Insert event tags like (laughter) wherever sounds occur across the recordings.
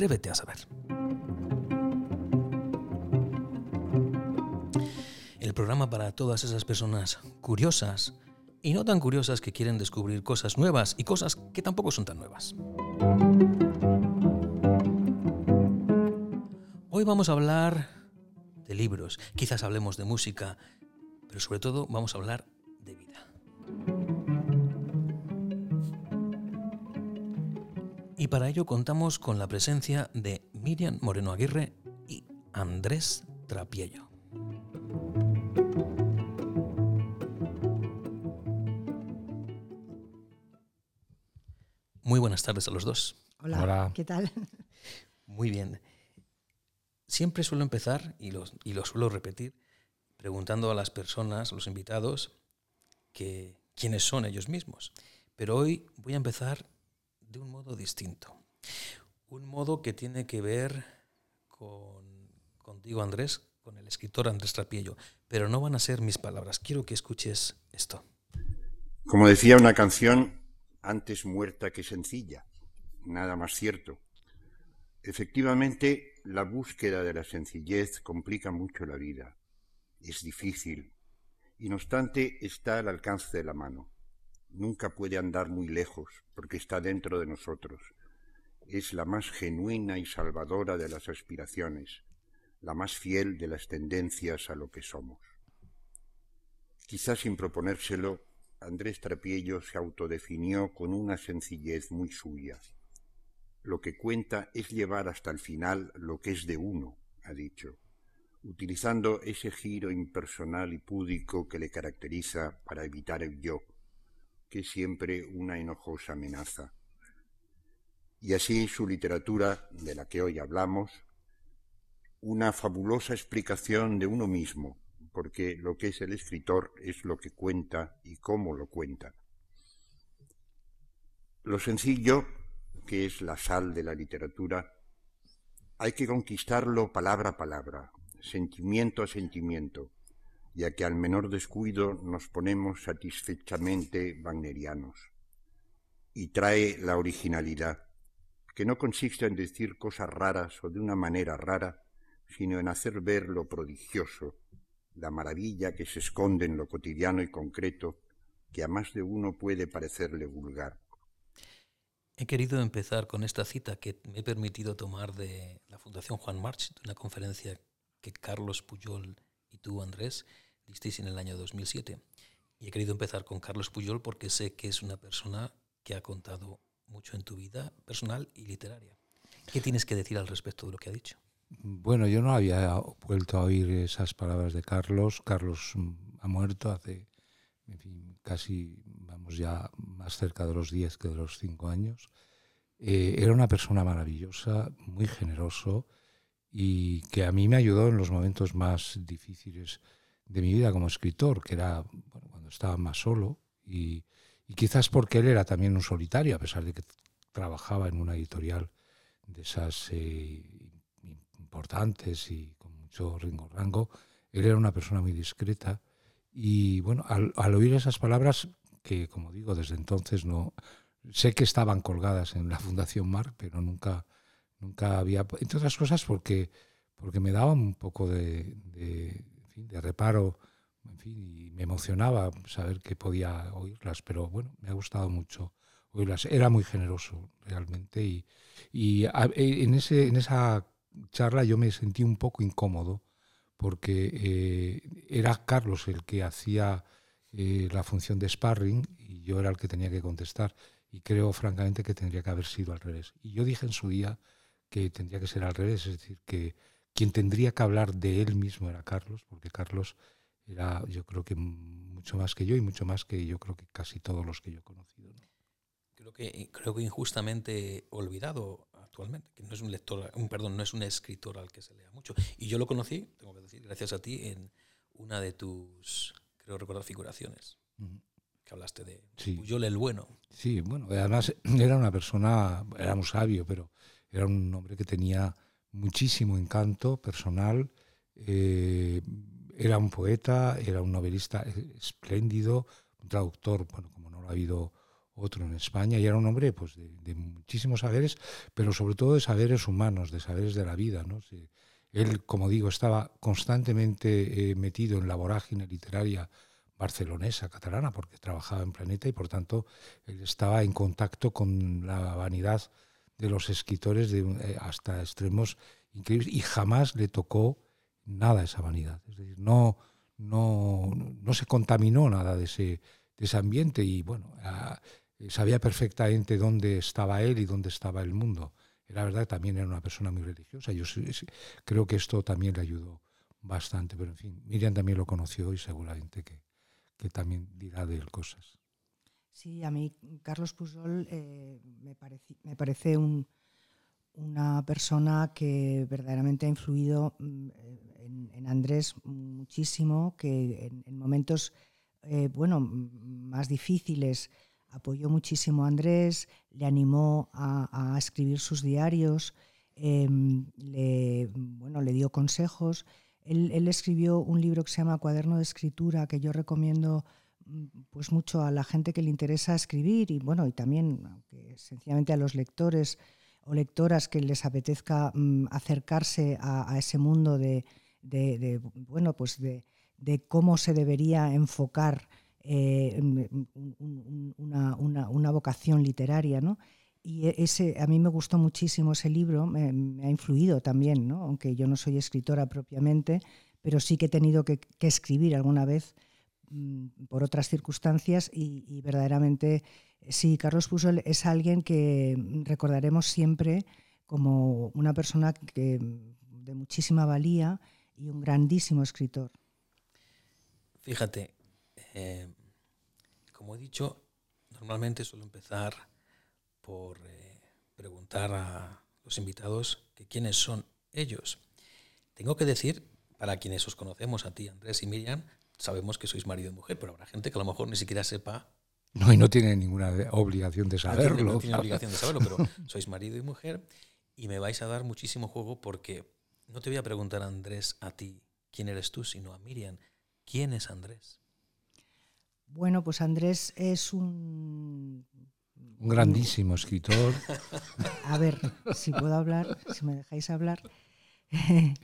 Atrévete a saber. El programa para todas esas personas curiosas y no tan curiosas que quieren descubrir cosas nuevas y cosas que tampoco son tan nuevas. Hoy vamos a hablar de libros, quizás hablemos de música, pero sobre todo vamos a hablar para ello contamos con la presencia de Miriam Moreno Aguirre y Andrés Trapiello. Muy buenas tardes a los dos. Hola, ¿qué tal? Muy bien. Siempre suelo empezar, y lo, y lo suelo repetir, preguntando a las personas, a los invitados, que, quiénes son ellos mismos. Pero hoy voy a empezar de un modo distinto. Un modo que tiene que ver con, contigo, Andrés, con el escritor Andrés Trapiello. Pero no van a ser mis palabras. Quiero que escuches esto. Como decía una canción, antes muerta que sencilla. Nada más cierto. Efectivamente, la búsqueda de la sencillez complica mucho la vida. Es difícil. Y no obstante, está al alcance de la mano. Nunca puede andar muy lejos, porque está dentro de nosotros. Es la más genuina y salvadora de las aspiraciones, la más fiel de las tendencias a lo que somos. Quizás sin proponérselo, Andrés Trapiello se autodefinió con una sencillez muy suya. Lo que cuenta es llevar hasta el final lo que es de uno, ha dicho, utilizando ese giro impersonal y púdico que le caracteriza para evitar el yo, que siempre una enojosa amenaza. Y así su literatura, de la que hoy hablamos, una fabulosa explicación de uno mismo, porque lo que es el escritor es lo que cuenta y cómo lo cuenta. Lo sencillo, que es la sal de la literatura, hay que conquistarlo palabra a palabra, sentimiento a sentimiento, ya que al menor descuido nos ponemos satisfechamente wagnerianos. Y trae la originalidad, que no consiste en decir cosas raras o de una manera rara, sino en hacer ver lo prodigioso, la maravilla que se esconde en lo cotidiano y concreto, que a más de uno puede parecerle vulgar. He querido empezar con esta cita que me he permitido tomar de la Fundación Juan March, de una conferencia que Carlos Puyol y tú, Andrés, en el año 2007. Y he querido empezar con Carlos Puyol porque sé que es una persona que ha contado mucho en tu vida personal y literaria. ¿Qué tienes que decir al respecto de lo que ha dicho? Bueno, yo no había vuelto a oír esas palabras de Carlos. Carlos mm, ha muerto hace, casi, vamos ya más cerca de los 10 que de los 5 años. Eh, era una persona maravillosa, muy generoso y que a mí me ayudó en los momentos más difíciles de mi vida como escritor, que era cuando estaba más solo y, quizás porque él era también un solitario, a pesar de que trabajaba en una editorial de esas eh, importantes y con mucho ringo rango. Él era una persona muy discreta y bueno, al, oír esas palabras, que como digo, desde entonces no sé que estaban colgadas en la (laughs) Fundación Mar, pero nunca, nunca había, entre otras cosas porque, porque me daban un poco de, de reparo, en fin, y me emocionaba saber que podía oírlas, pero bueno, me ha gustado mucho oírlas. Era muy generoso realmente y, y en, ese, en esa charla yo me sentí un poco incómodo porque eh, era Carlos el que hacía eh, la función de sparring y yo era el que tenía que contestar. Y creo francamente que tendría que haber sido al revés. Y yo dije en su día que tendría que ser al revés, es decir, que quien tendría que hablar de él mismo era Carlos, porque Carlos era yo creo que mucho más que yo y mucho más que yo creo que casi todos los que yo he conocido. Creo, que, creo que injustamente olvidado actualmente, que no es un lector, un, perdón, no es un escritor al que se lea mucho. Y yo lo conocí, tengo que decir, gracias a ti, en una de tus, creo recordar, figuraciones. Que hablaste de sí. Puyol el bueno. Sí, bueno, además era una persona, era muy sabio, pero era un hombre que tenía muchísimo encanto personal. Eh, era un poeta, era un novelista espléndido, un traductor, bueno, como no lo ha habido otro en España y era un hombre pues, de, muchísimos saberes, pero sobre todo de saberes humanos, de saberes de la vida. ¿no? Él, como digo, estaba constantemente eh, metido en la vorágine literaria barcelonesa, catalana, porque trabajaba en Planeta y por tanto él estaba en contacto con la vanidad de los escritores de, eh, hasta extremos increíbles y jamás le tocó nada esa vanidad. Es decir, no, no, no se contaminó nada de ese, de ese ambiente y bueno, sabía perfectamente dónde estaba él y dónde estaba el mundo. La verdad también era una persona muy religiosa. Yo creo que esto también le ayudó bastante. Pero en fin, Miriam también lo conoció y seguramente que, que también dirá de él cosas. Sí, a mí Carlos Pujol eh, me, parece, me parece un, una persona que verdaderamente ha influido mm, en, Andrés muchísimo, que en, momentos eh, bueno, más difíciles apoyó muchísimo a Andrés, le animó a, escribir sus diarios, em, le, bueno, le dio consejos. Él, escribió un libro que se llama Cuaderno de Escritura, que yo recomiendo pues mucho a la gente que le interesa escribir y bueno, y también sencillamente a los lectores o lectoras que les apetezca mm, acercarse a, ese mundo de, bueno, pues de, cómo se debería enfocar eh, una, vocación literaria, ¿no? Y e, ese, a mí me gustó muchísimo ese libro, me, ha influido también, ¿no? aunque yo no soy escritora propiamente, pero sí que he tenido que, escribir alguna vez mm, por otras circunstancias y, verdaderamente sí, Carlos Pusol es alguien que recordaremos siempre como una persona que, de muchísima valía y un grandísimo escritor. Fíjate, eh, como he dicho, normalmente suelo empezar por eh, preguntar a los invitados que quiénes son ellos. Tengo que decir, para quienes os conocemos, a ti, Andrés y Miriam, sabemos que sois marido y mujer, pero habrá gente que a lo mejor ni siquiera sepa. No, y no tiene ninguna obligación de saberlo. No tiene, obligación de (laughs) saberlo, pero sois marido y mujer y me vais a dar muchísimo juego porque no te voy a preguntar, Andrés, a ti quién eres tú, sino a Miriam, ¿quién es Andrés? Bueno, pues Andrés es un... Un grandísimo escritor. (laughs) A ver, si puedo hablar, si me dejáis hablar. (laughs)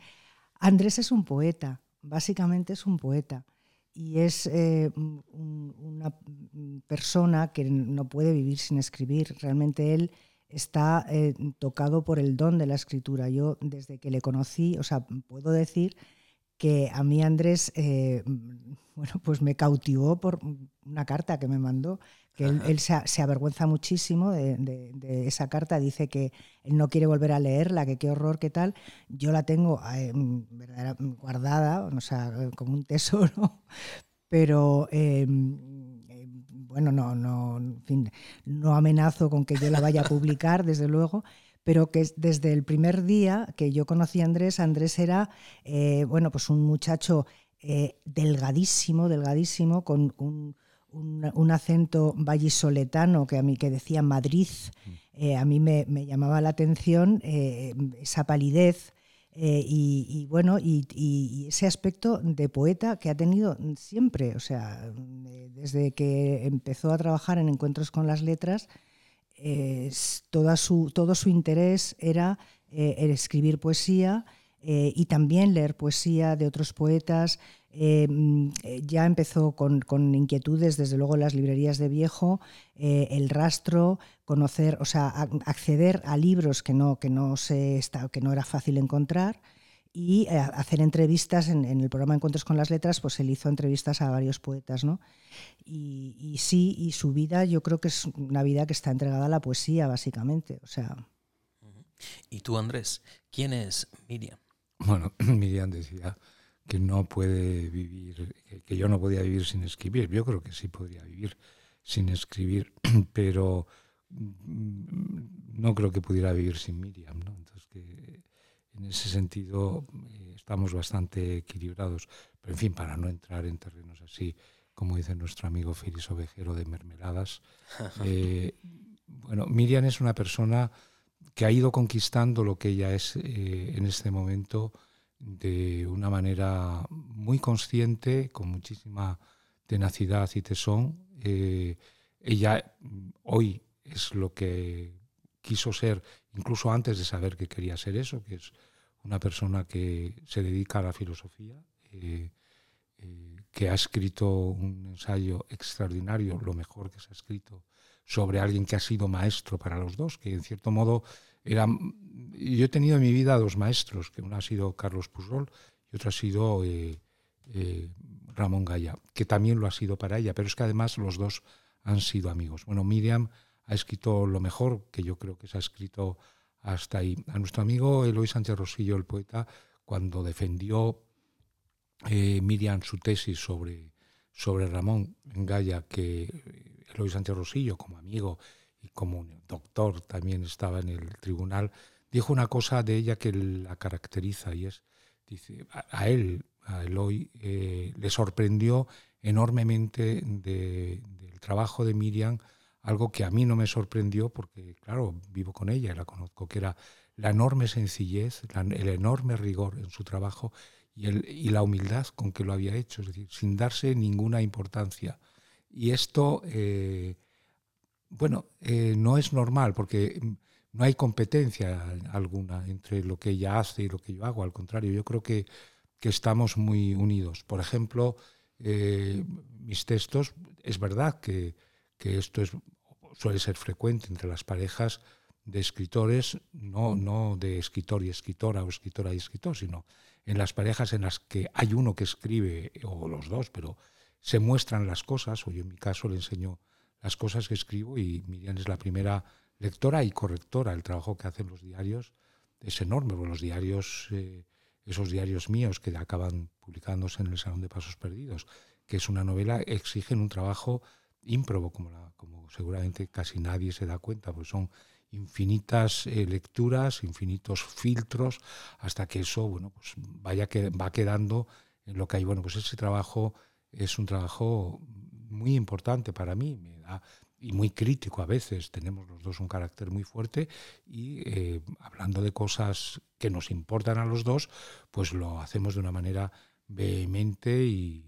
Andrés es un poeta, básicamente es un poeta. Y es eh, una persona que no puede vivir sin escribir. Realmente él está eh, tocado por el don de la escritura. Yo desde que le conocí, o sea, puedo decir que a mí Andrés, eh, (laughs) bueno, pues me cautivó por una carta que me mandó, que él, se, avergüenza muchísimo de, esa carta, dice que él no quiere volver a leerla, que qué horror, qué tal. Yo la tengo eh, guardada, o sea, como un tesoro, (laughs) pero bueno, no, no, en fin, no amenazo con que yo la vaya a publicar, desde luego, pero que desde el primer día que yo conocí a Andrés, Andrés era, eh, bueno, pues un muchacho eh, delgadísimo, delgadísimo, con un, acento vallisoletano que a mí que decía Madrid, mm. eh, a mí me, llamaba la atención esa palidez. y, bueno, y, ese aspecto de poeta que ha tenido siempre, o sea, desde que empezó a trabajar en Encuentros con las Letras, toda su, todo su interés era eh, el escribir poesía eh, y también leer poesía de otros poetas. Eh, mm, ya empezó con, inquietudes, desde luego, las librerías de viejo, el rastro, conocer, o sea, acceder a libros que no, que no, se, que no era fácil encontrar y eh, hacer entrevistas en, el programa Encuentros con las Letras, pues él hizo entrevistas a varios poetas, ¿no? Y, sí, y su vida yo creo que es una vida que está entregada a la poesía, básicamente, o sea... ¿Y tú, Andrés? ¿Quién es Miriam? Bueno, (clears throat) Miriam decía que no puede vivir, que yo no podía vivir sin escribir. Yo creo que sí podría vivir sin escribir, (clears throat) pero mm, no creo que pudiera vivir sin Miriam, ¿no? Entonces que en ese sentido eh, estamos bastante equilibrados. Pero en fin, para no entrar en terrenos así, como dice nuestro amigo Félix Ovejero de Mermeladas, (laughs) eh, bueno, Miriam es una persona que ha ido conquistando lo que ella es eh, en este momento de una manera muy consciente, con muchísima tenacidad y tesón, ella mm, hoy es lo que quiso ser, incluso antes de saber que quería ser eso, que es una persona que se dedica a la filosofía, eh, eh, que ha escrito un ensayo extraordinario, lo mejor que se ha escrito, sobre alguien que ha sido maestro para los dos, que en cierto modo era... Yo he tenido en mi vida dos maestros, que uno ha sido Carlos Pujol y otro ha sido eh, Ramón Gaya, que también lo ha sido para ella, pero es que además los dos han sido amigos. Bueno, Miriam ha escrito lo mejor que yo creo que se ha escrito hasta ahí. A nuestro amigo Eloy Sánchez Rosillo, el poeta, cuando defendió eh, Miriam su tesis sobre, sobre Ramón Gaya, que Eloy Sánchez Rosillo, como amigo y como doctor, también estaba en el tribunal, dijo una cosa de ella que la caracteriza y es, dice, a, él, a Eloy, eh, le sorprendió enormemente del trabajo de Miriam, algo que a mí no me sorprendió porque, claro, vivo con ella y la conozco, que era la enorme sencillez, el enorme rigor en su trabajo y, el, y, la humildad con que lo había hecho, es decir, sin darse ninguna importancia. Y esto, eh, bueno, eh, no es normal porque no hay competencia alguna entre lo que ella hace y lo que yo hago, al contrario, yo creo que, que estamos muy unidos. Por ejemplo, eh, mis textos, es verdad que, esto es, suele ser frecuente entre las parejas de escritores, no, no de escritor y escritora o escritora y escritor, sino en las parejas en las que hay uno que escribe, o los dos, pero se muestran las cosas, o yo en mi caso le enseño las cosas que escribo y Miriam es la primera lectora y correctora. El trabajo que hacen los diarios es enorme, porque los diarios eh, esos diarios míos que acaban publicándose en el Salón de Pasos Perdidos, que es una novela, exigen un trabajo ímprobo, como, como seguramente casi nadie se da cuenta, porque son infinitas eh, lecturas, infinitos filtros, hasta que eso bueno, pues vaya que, va quedando en lo que hay. Bueno, pues ese trabajo es un trabajo muy importante para mí, y muy crítico a veces. Tenemos los dos un carácter muy fuerte y eh, hablando de cosas que nos importan a los dos, pues lo hacemos de una manera vehemente y,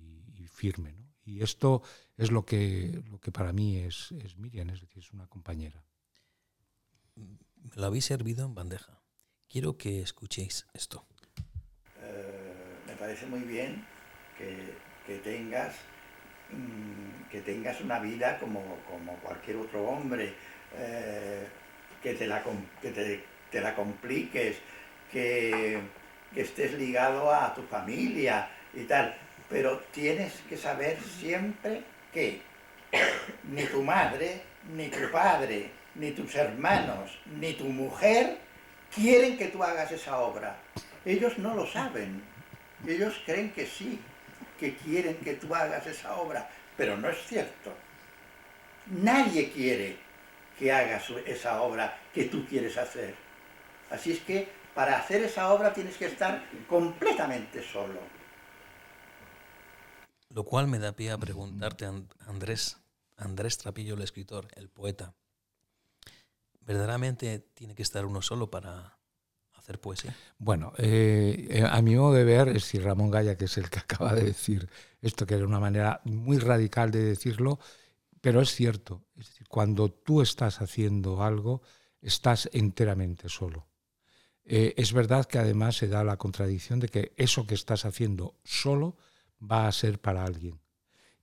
firme. Y esto es lo que, lo que para mí es, es Miriam, es decir, es una compañera. Me lo habéis servido en bandeja. Quiero que escuchéis esto. Eh, me parece muy bien que, que tengas Mm, que tengas una vida como, cualquier otro hombre, eh, que, te la, te, la compliques, que, que estés ligado a tu familia y tal. Pero tienes que saber siempre que ni tu madre, ni tu padre, ni tus hermanos, ni tu mujer quieren que tú hagas esa obra. Ellos no lo saben. Ellos creen que sí, que quieren que tú hagas esa obra, pero no es cierto. Nadie quiere que hagas esa obra que tú quieres hacer. Así es que para hacer esa obra tienes que estar completamente solo. Lo cual me da pie a preguntarte, Andrés, Andrés Trapillo, el escritor, el poeta, ¿verdaderamente tiene que estar uno solo para poesía? Bueno, eh, eh, a mi modo de ver, es decir, Ramón Gaya, que es el que (laughs) acaba de decir esto, que era una manera muy radical de decirlo, pero es cierto. Es decir, cuando tú estás haciendo algo, estás enteramente solo. Eh, es verdad que además se da la contradicción de que eso que estás haciendo solo va a ser para alguien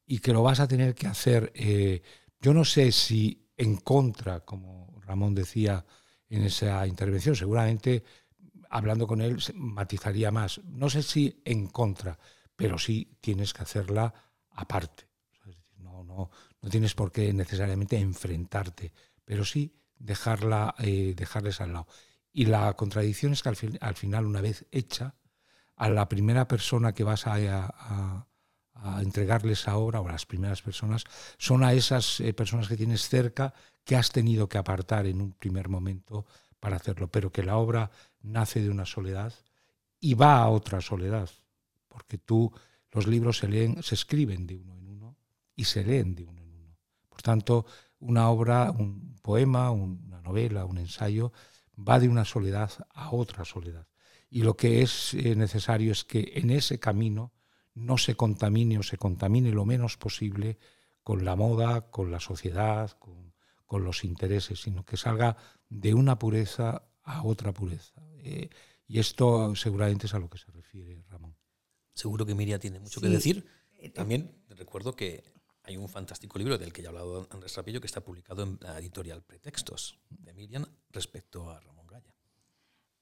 y que lo vas a tener que hacer, yo no sé si en contra, como Ramón decía en esa intervención, seguramente hablando con él matizaría más. No sé si en contra, pero sí tienes que hacerla aparte. No, no, no tienes por qué necesariamente enfrentarte, pero sí dejarla, eh, dejarles al lado. Y la contradicción es que al, final, una vez hecha, a la primera persona que vas a, a, entregarles ahora, o a las primeras personas, son a esas eh, personas que tienes cerca que has tenido que apartar en un primer momento para hacerlo, pero que la obra nace de una soledad y va a otra soledad, porque tú, los libros se leen, se escriben de uno en uno y se leen de uno en uno. Por tanto, una obra, un poema, una novela, un ensayo, va de una soledad a otra soledad. Y lo que es eh, necesario es que en ese camino no se contamine o se contamine lo menos posible con la moda, con la sociedad, con, los intereses, sino que salga de una pureza a otra pureza. Eh, y esto seguramente es a lo que se refiere Ramón. Seguro que Miriam tiene mucho que decir. Eh, También recuerdo que hay un fantástico libro del que ya ha hablado Andrés Rapillo que está publicado en la editorial Pretextos de Miriam respecto a Ramón.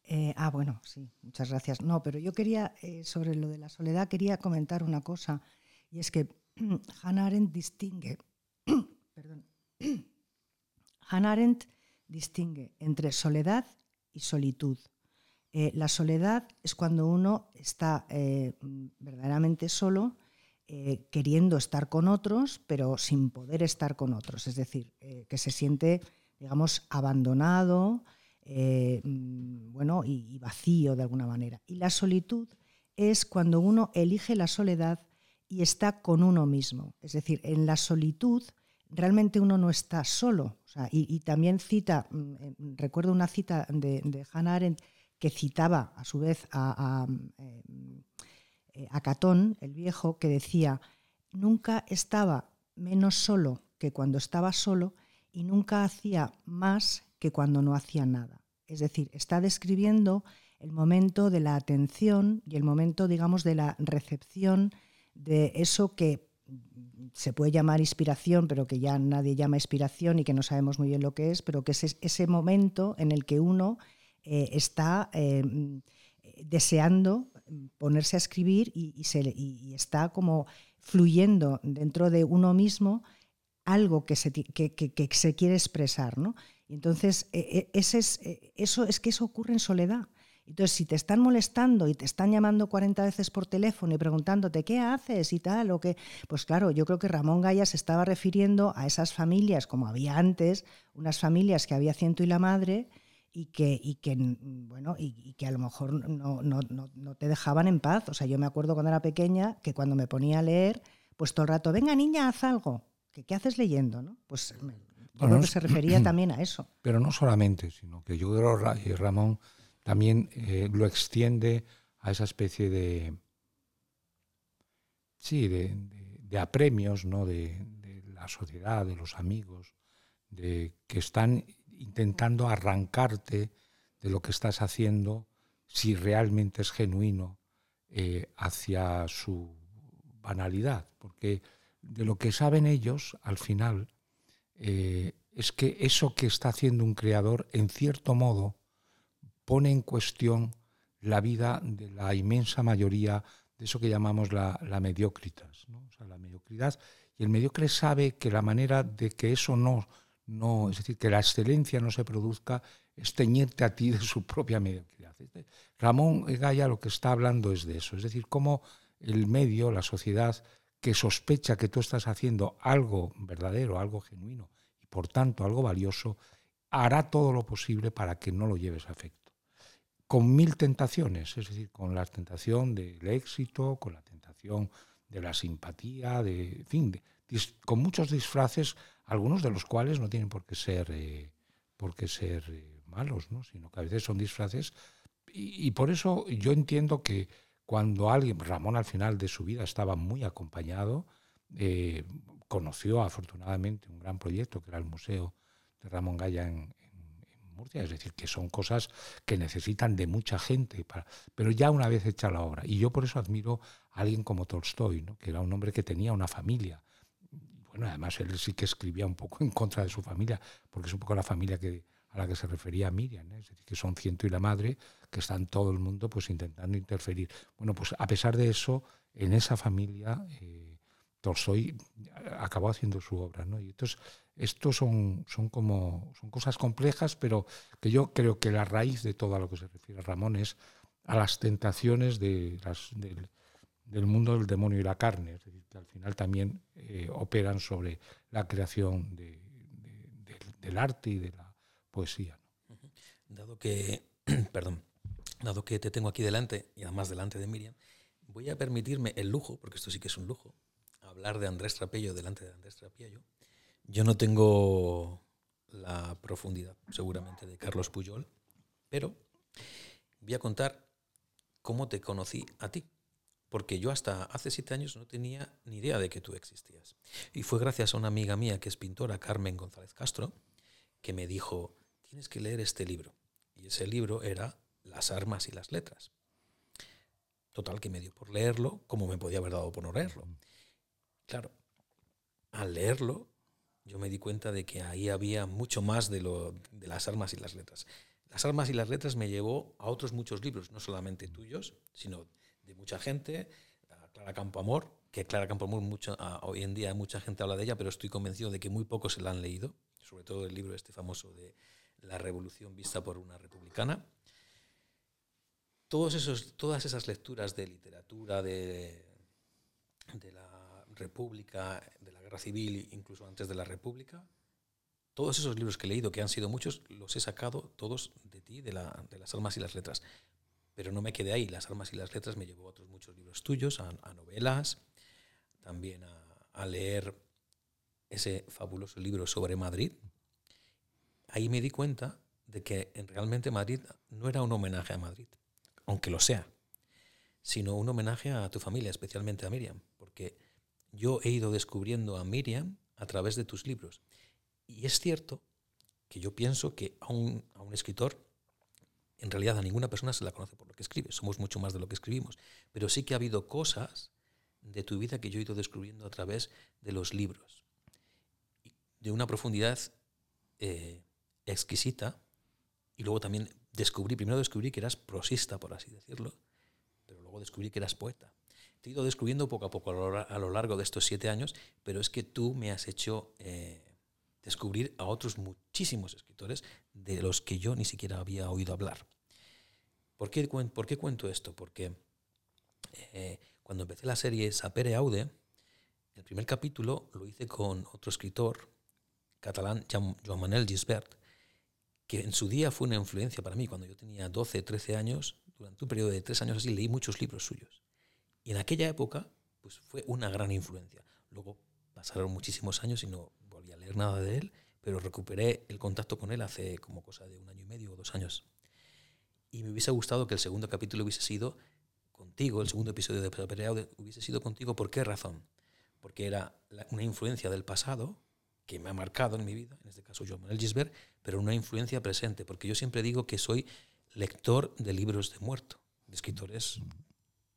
Eh, ah, bueno, sí, muchas gracias. No, pero yo quería, sobre lo de la soledad, quería comentar una cosa, y es que (clears throat) Hannah Arendt distingue, (clears throat) perdón, (clears throat) Hannah Arendt distingue entre soledad y solitud. Eh, la soledad es cuando uno está eh, verdaderamente solo, eh, queriendo estar con otros, pero sin poder estar con otros. Es decir, que se siente, digamos, abandonado, bueno, y vacío de alguna manera. Y la solitud es cuando uno elige la soledad y está con uno mismo. Es decir, en la solitud realmente uno no está solo. y, también cita, mm, eh, recuerdo una cita de, Hannah Arendt que citaba a su vez a, a, eh, a Catón, el viejo, que decía, nunca estaba menos solo que cuando estaba solo y nunca hacía más que cuando no hacía nada. Es decir, está describiendo el momento de la atención y el momento, digamos, de la recepción de eso que se puede llamar inspiración, pero que ya nadie llama inspiración y que no sabemos muy bien lo que es, pero que es ese momento en el que uno eh, está eh, deseando ponerse a escribir y, se, está como fluyendo dentro de uno mismo algo que se, que, se quiere expresar. ¿no? Entonces, e, e, ese es, e, eso es que eso ocurre en soledad. Entonces, si te están molestando y te están llamando 40 veces por teléfono y preguntándote qué haces y tal, o qué, pues claro, yo creo que Ramón Gaya se estaba refiriendo a esas familias, como había antes, unas familias que había ciento y la madre, y que, y que, bueno, y, que a lo mejor no, no, no, te dejaban en paz. O sea, yo me acuerdo cuando era pequeña que cuando me ponía a leer, pues todo el rato, venga niña, haz algo. ¿Qué, qué haces leyendo? ¿no? Pues yo creo que se refería también a eso. (clears throat) Pero no solamente, sino que yo creo, Ramón, también eh, lo extiende a esa especie de, sí, de, apremios ¿no? De, la sociedad, de los amigos, de que están intentando arrancarte de lo que estás haciendo si realmente es genuino eh, hacia su banalidad, porque de lo que saben ellos al final eh, es que eso que está haciendo un creador, en cierto modo, pone en cuestión la vida de la inmensa mayoría de eso que llamamos la, mediocritas. ¿no? O sea, la mediocridad. Y el mediocre sabe que la manera de que eso no, no, es decir, que la excelencia no se produzca, es teñirte a ti de su propia mediocridad. Ramón Gaya lo que está hablando es de eso, es decir, cómo el medio, la sociedad, que sospecha que tú estás haciendo algo verdadero, algo genuino y por tanto algo valioso, hará todo lo posible para que no lo lleves a efecto con mil tentaciones, es decir, con la tentación del éxito, con la tentación de la simpatía, de, fin, con muchos disfraces, algunos de los cuales no tienen por qué ser, eh, por qué ser eh, malos, ¿no? sino que a veces son disfraces. Y, por eso yo entiendo que cuando alguien, Ramón al final de su vida estaba muy acompañado, eh, conoció afortunadamente un gran proyecto que era el Museo de Ramón Gaya en, Murcia, es decir, que son cosas que necesitan de mucha gente, para, pero ya una vez hecha la obra. Y yo por eso admiro a alguien como Tolstoy, ¿no? que era un hombre que tenía una familia. Bueno, además él sí que escribía un poco en contra de su familia, porque es un poco la familia que, a la que se refería Miriam, ¿eh? es decir, que son ciento y la madre, que están todo el mundo pues intentando interferir. Bueno, pues a pesar de eso, en esa familia eh, acabó haciendo su obra, ¿no? Y entonces estos son, son como son cosas complejas, pero que yo creo que la raíz de todo a lo que se refiere Ramón es a las tentaciones del, mundo del demonio y la carne, es decir, que al final también eh, operan sobre la creación del arte y de la poesía. Dado que, (clears throat) perdón, dado que te tengo aquí delante y además delante de Miriam, voy a permitirme el lujo, porque esto sí que es un lujo, hablar de Andrés Trapello delante de Andrés Trapello yo no tengo la profundidad, seguramente, de Carlos Puyol, pero voy a contar cómo te conocí a ti. porque yo hasta hace siete años no tenía ni idea de que tú existías. Y fue gracias a una amiga mía que es pintora, Carmen González Castro, que me dijo, tienes que leer este libro. Y ese libro era Las armas y las letras. Total, que me dio por leerlo, como me podía haber dado por no leerlo. Claro, al leerlo, yo me di cuenta de que ahí había mucho más de, lo, de las armas y las letras. Las armas y las letras me llevó a otros muchos libros, no solamente tuyos, sino de mucha gente, a Clara Campoamor, que Clara Campoamor mucho, hoy en día mucha gente habla de ella, pero estoy convencido de que muy pocos se la han leído, sobre todo el libro este famoso de La revolución vista por una republicana. Todos esos, todas esas lecturas de literatura, de, la República, de la Guerra Civil, incluso antes de la República, todos esos libros que he leído, que han sido muchos, los he sacado todos de ti, de, la, de las almas y las letras. Pero no me quedé ahí. Las armas y las letras me llevó a otros muchos libros tuyos, a, novelas, también a, leer ese fabuloso libro sobre Madrid. Ahí me di cuenta de que realmente Madrid no era un homenaje a Madrid, aunque lo sea, sino un homenaje a tu familia, especialmente a Miriam, porque yo he ido descubriendo a Miriam a través de tus libros. Y es cierto que yo pienso que a un, a un escritor en realidad a ninguna persona se la conoce por lo que escribe, somos mucho más de lo que escribimos, pero sí que ha habido cosas de tu vida que yo he ido descubriendo a través de los libros, de una profundidad eh, exquisita, y luego también descubrí, primero descubrí que eras prosista, por así decirlo, pero luego descubrí que eras poeta. Te he ido descubriendo poco a poco a lo, largo de estos siete años, pero es que tú me has hecho... Eh, descubrir a otros muchísimos escritores de los que yo ni siquiera había oído hablar. ¿Por qué, por qué cuento esto? Porque eh, cuando empecé la serie Sapere Aude, el primer capítulo lo hice con otro escritor catalán, Joan Manuel Gisbert, que en su día fue una influencia para mí. Cuando yo tenía 12, 13 años, durante un periodo de tres años así, leí muchos libros suyos. Y en aquella época, pues fue una gran influencia. Luego pasaron muchísimos años y no a leer nada de él, pero recuperé el contacto con él hace como cosa de un año y medio o dos años. Y me hubiese gustado que el segundo capítulo hubiese sido contigo, el segundo episodio de Pereau hubiese sido contigo. ¿Por qué razón? Porque era una influencia del pasado que me ha marcado en mi vida, en este caso yo, Manuel Gisbert, pero una influencia presente, porque yo siempre digo que soy lector de libros de muerto, de escritores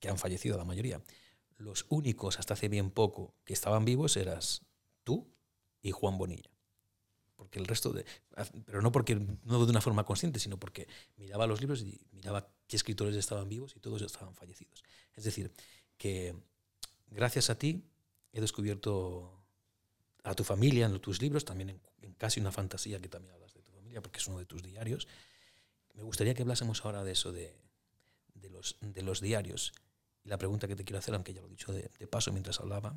que han fallecido la mayoría. Los únicos hasta hace bien poco que estaban vivos eras tú y Juan Bonilla. Porque el resto de. Pero no porque no de una forma consciente, sino porque miraba los libros y miraba qué escritores estaban vivos y todos estaban fallecidos. Es decir, que gracias a ti he descubierto a tu familia en tus libros, también en, casi una fantasía que también hablas de tu familia, porque es uno de tus diarios. Me gustaría que hablásemos ahora de eso, de, de, los, de los diarios. Y la pregunta que te quiero hacer, aunque ya lo he dicho de, paso mientras hablaba,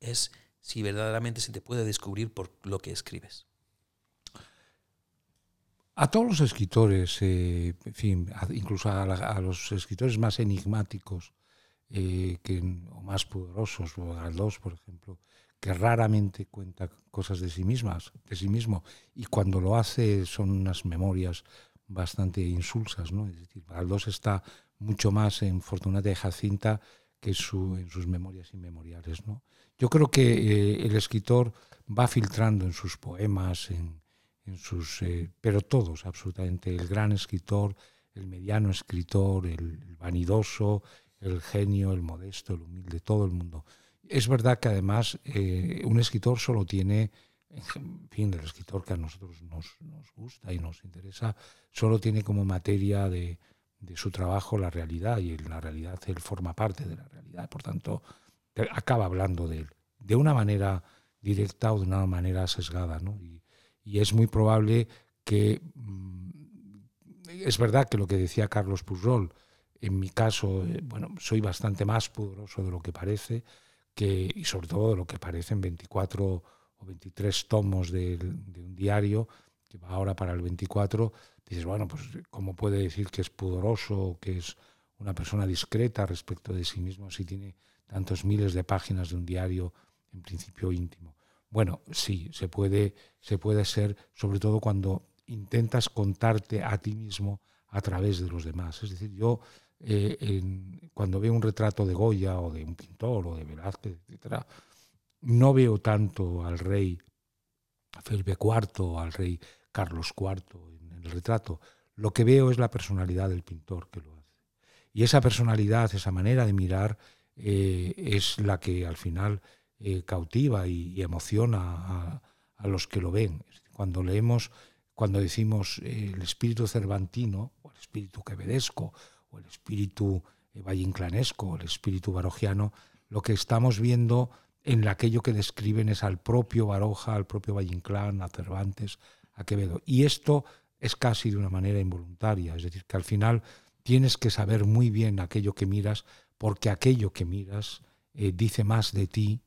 es si verdaderamente se te puede descubrir por lo que escribes. A todos los escritores, eh, en fin, incluso a, los escritores más enigmáticos eh, que, o más poderosos, o Galdós, por ejemplo, que raramente cuenta cosas de sí mismas, de sí mismo, y cuando lo hace son unas memorias bastante insulsas, ¿no? Es decir, Galdós está mucho más en Fortunata de Jacinta que en sus memorias inmemoriales. ¿no? Yo creo que eh, el escritor va filtrando en sus poemas, en, sus, eh, pero todos absolutamente, el gran escritor, el mediano escritor, el, vanidoso, el genio, el modesto, el humilde, todo el mundo. Es verdad que además eh, un escritor solo tiene, en fin, el escritor que a nosotros nos, nos gusta y nos interesa, solo tiene como materia de, de su trabajo la realidad y en la realidad él forma parte de la realidad. Por tanto, acaba hablando de él de una manera directa o de una manera sesgada. ¿no? Y, es muy probable que, mm, es verdad que lo que decía Carlos Pujol, en mi caso, eh, bueno, soy bastante más poderoso de lo que parece, que, y sobre todo lo que parecen 24 o 23 tomos de, de un diario, que va ahora para el 24, dices, bueno, pues cómo puede decir que es pudoroso, que es una persona discreta respecto de sí mismo si tiene tantos miles de páginas de un diario en principio íntimo. Bueno, sí, se puede, se puede ser, sobre todo cuando intentas contarte a ti mismo a través de los demás. Es decir, yo, eh, cuando veo un retrato de Goya o de un pintor o de Velázquez, etc., no veo tanto al rey Felipe IV al rey Carlos IV en el retrato. Lo que veo es la personalidad del pintor que lo hace. Y esa personalidad, esa manera de mirar, eh, es la que al final eh, cautiva y, emociona a, los que lo ven. Cuando leemos, cuando decimos eh, el espíritu cervantino, o el espíritu quevedesco, o el espíritu vallinclanesco, o el espíritu barogiano, lo que estamos viendo en aquello que describen es al propio Baroja, al propio Valle Inclán, a Cervantes, a Quevedo. Y esto es casi de una manera involuntaria, es decir, que al final tienes que saber muy bien aquello que miras, porque aquello que miras eh, dice más de ti,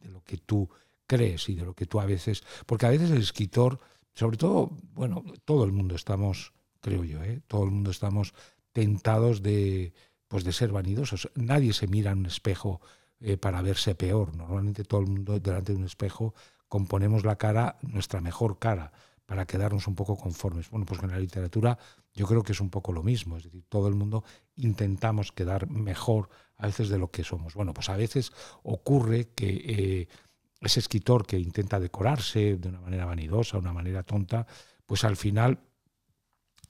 de lo que tú crees y de lo que tú a veces, porque a veces el escritor, sobre todo, bueno, todo el mundo estamos, creo yo, ¿eh? todo el mundo estamos tentados de, pues de ser vanidosos. Nadie se mira en un espejo eh, para verse peor. Normalmente todo el mundo delante de un espejo componemos la cara, nuestra mejor cara, para quedarnos un poco conformes. Bueno, pues en la literatura yo creo que es un poco lo mismo, es decir, todo el mundo intentamos quedar mejor a veces de lo que somos. Bueno, pues a veces ocurre que eh, ese escritor que intenta decorarse de una manera vanidosa, una manera tonta, pues al final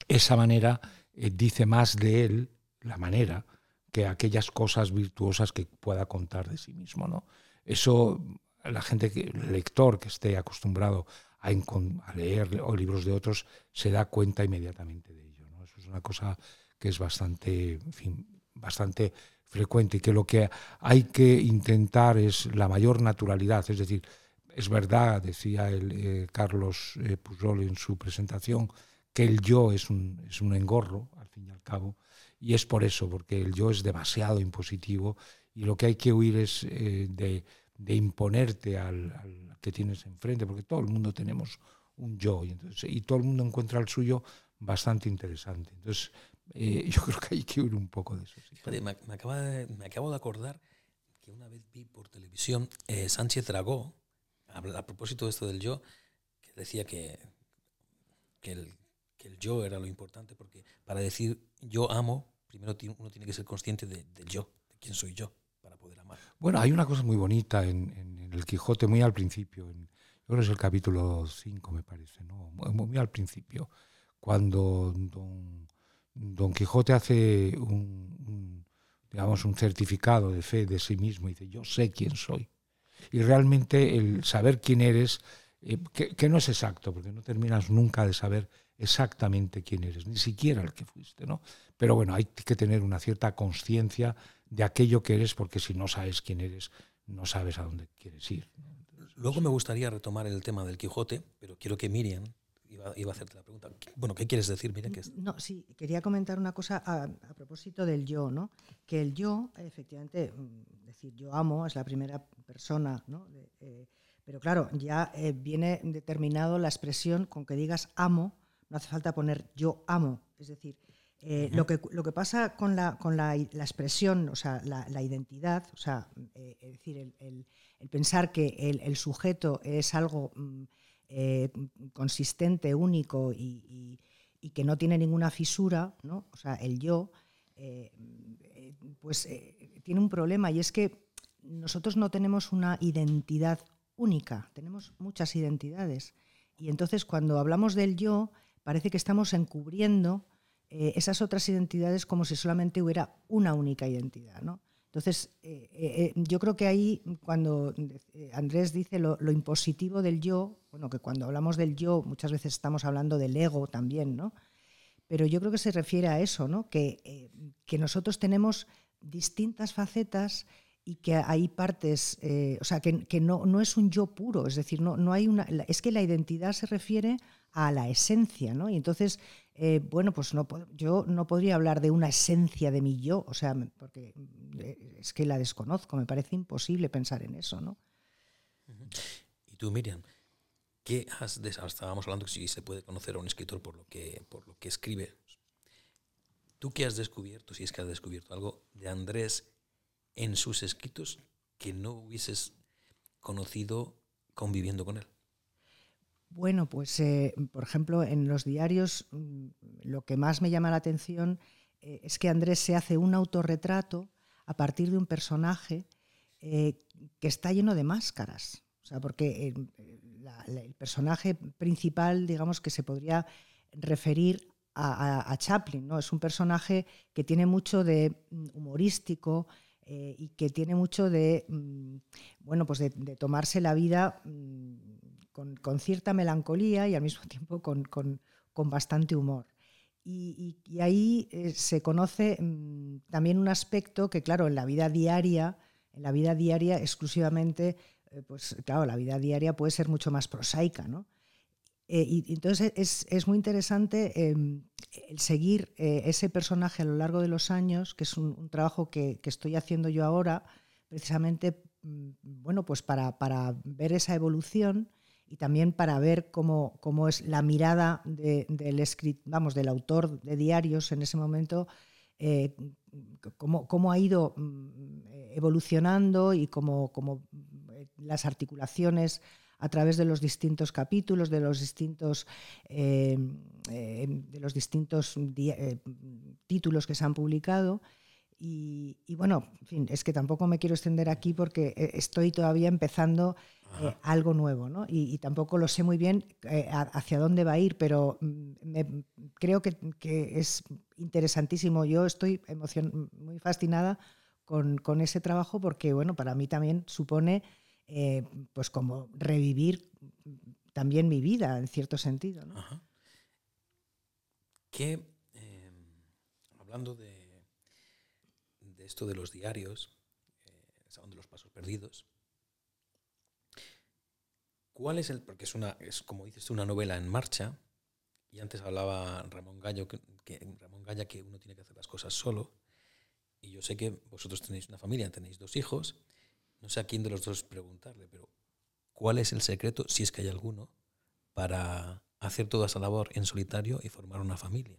esa manera eh, dice más de él, la manera, que aquellas cosas virtuosas que pueda contar de sí mismo. ¿no? Eso, la gente, el lector que esté acostumbrado a, leer libros de otros, se da cuenta inmediatamente de ello. ¿no? Eso es una cosa que es bastante, bastante frecuente y que lo que hay que intentar es la mayor naturalidad, es decir, es verdad, decía el, eh, Carlos eh, Pujol en su presentación, que el yo es un, es un engorro, al fin y al cabo, y es por eso, porque el yo es demasiado impositivo y lo que hay que huir es eh, de, imponerte al, que tienes enfrente, porque todo el mundo tenemos un yo y, entonces, y todo el mundo encuentra el suyo bastante interesante. Entonces, eh, (laughs) yo creo que hay que huir un poco de eso. Me, me, acabo de acordar que una vez vi por televisión eh, Sánchez Dragó, a, propósito de esto del yo, que decía que, que, el, que el yo era lo importante, porque para decir yo amo primero uno tiene que ser consciente del yo, de quién soy yo, para poder amar. Bueno, hay una cosa muy bonita en, el Quijote, muy al principio, en, yo creo que es el capítulo 5, me parece, ¿no? muy, al principio, cuando don, don Quijote hace un, digamos, un certificado de fe de sí mismo y dice, yo sé quién soy. Y realmente el saber quién eres, eh, que, que, no es exacto, porque no terminas nunca de saber exactamente quién eres, ni siquiera el que fuiste, ¿no? Pero bueno, hay que tener una cierta conciencia de aquello que eres, porque si no sabes quién eres, no sabes a dónde quieres ir. Luego me gustaría retomar el tema del Quijote, pero quiero que Miriam iba, a hacerte la pregunta. Bueno, ¿qué quieres decir, Miriam? No, sí, quería comentar una cosa a, propósito del yo, ¿no? Que el yo, efectivamente, mm, decir yo amo es la primera persona, ¿no? Eh, pero claro, ya eh, viene determinado la expresión con que digas amo no hace falta poner yo amo. Es decir, eh, lo, que, lo que pasa con la, con la, expresión, o sea, la, identidad, o sea, eh, es decir, el, pensar que el, sujeto es algo mm, eh, consistente, único y, que no tiene ninguna fisura, ¿no? o sea, el yo, pues tiene un problema y es que nosotros no tenemos una identidad única, tenemos muchas identidades. Y entonces cuando hablamos del yo, parece que estamos encubriendo eh, esas otras identidades como si solamente hubiera una única identidad. ¿no? Entonces, eh, eh, yo creo que ahí, cuando Andrés dice lo, impositivo del yo, bueno, que cuando hablamos del yo muchas veces estamos hablando del ego también, ¿no? Pero yo creo que se refiere a eso, ¿no? Que, que nosotros tenemos distintas facetas y que hay partes, o sea, que, que, no, no es un yo puro, es decir, no, no hay una, es que la identidad se refiere a la esencia, ¿no? Y entonces, eh, bueno, pues no, yo no podría hablar de una esencia de mi yo, o sea, porque eh, es que la desconozco, me parece imposible pensar en eso, ¿no? Y tú, Miriam, ¿qué has estábamos hablando que si se puede conocer a un escritor por lo que, por lo que escribe. ¿Tú qué has descubierto, si es que has descubierto algo de Andrés en sus escritos que no hubieses conocido conviviendo con él? Bueno, pues eh, por ejemplo, en los diarios mm, lo que más me llama la atención eh, es que Andrés se hace un autorretrato a partir de un personaje eh, que está lleno de máscaras. O sea, porque el personaje principal, digamos, que se podría referir a, Chaplin, ¿no? Es un personaje que tiene mucho de mm, humorístico y que tiene mucho de, mm, bueno, pues de, tomarse la vida mm, con, cierta melancolía y al mismo (laughs) tiempo con, bastante humor. Y, ahí eh, se conoce también un aspecto que, claro, en la vida diaria, en la vida diaria exclusivamente, eh, pues claro, la vida diaria puede ser mucho más prosaica, ¿no? Eh, y entonces es, muy interesante em, el seguir eh, ese personaje a lo largo de los años, que es un, trabajo que, estoy haciendo yo ahora, precisamente mm, bueno, pues para, ver esa evolución y también para ver cómo, cómo es la mirada del, vamos, del autor de diarios en ese momento, eh, cómo, ha ido mm, evolucionando y cómo, cómo las articulaciones a través de los distintos capítulos, de los distintos, eh, eh, de los distintos eh, títulos que se han publicado. Y, bueno, en fin, es que tampoco me quiero extender aquí porque estoy todavía empezando algo nuevo, ¿no? Y, tampoco lo sé muy bien hacia dónde va a ir, pero mm, creo que, es interesantísimo. Yo estoy muy fascinada con, con, ese trabajo porque, bueno, para mí también supone eh, pues como revivir también mi vida, en cierto sentido. ¿no? Em, hablando de, de, esto de los diarios, eh, de los pasos perdidos, ¿cuál es el, porque es una, es como dices una novela en marcha, y antes hablaba Ramón Gallo, que, Ramón Galla que uno tiene que hacer las cosas solo, y yo sé que vosotros tenéis una familia, tenéis dos hijos, no sé a quién de los dos preguntarle, pero ¿cuál es el secreto, si es que hay alguno, para hacer toda esa labor en solitario y formar una familia?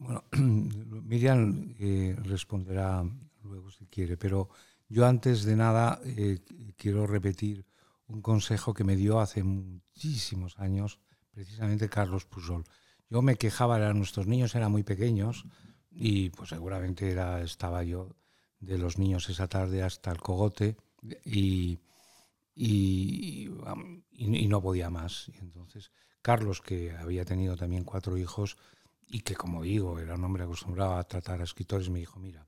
Bueno, (clears throat) Miriam eh, responderá luego si quiere, pero yo antes de nada eh, quiero repetir un consejo que me dio hace muchísimos años precisamente Carlos Pujol. Yo me quejaba, eran, nuestros niños eran muy pequeños y pues seguramente era, estaba yo de los niños esa tarde hasta el cogote y, y, no podía más. Y entonces Carlos, que había tenido también cuatro hijos y que, como digo, era un hombre acostumbrado a tratar a escritores, me dijo, mira,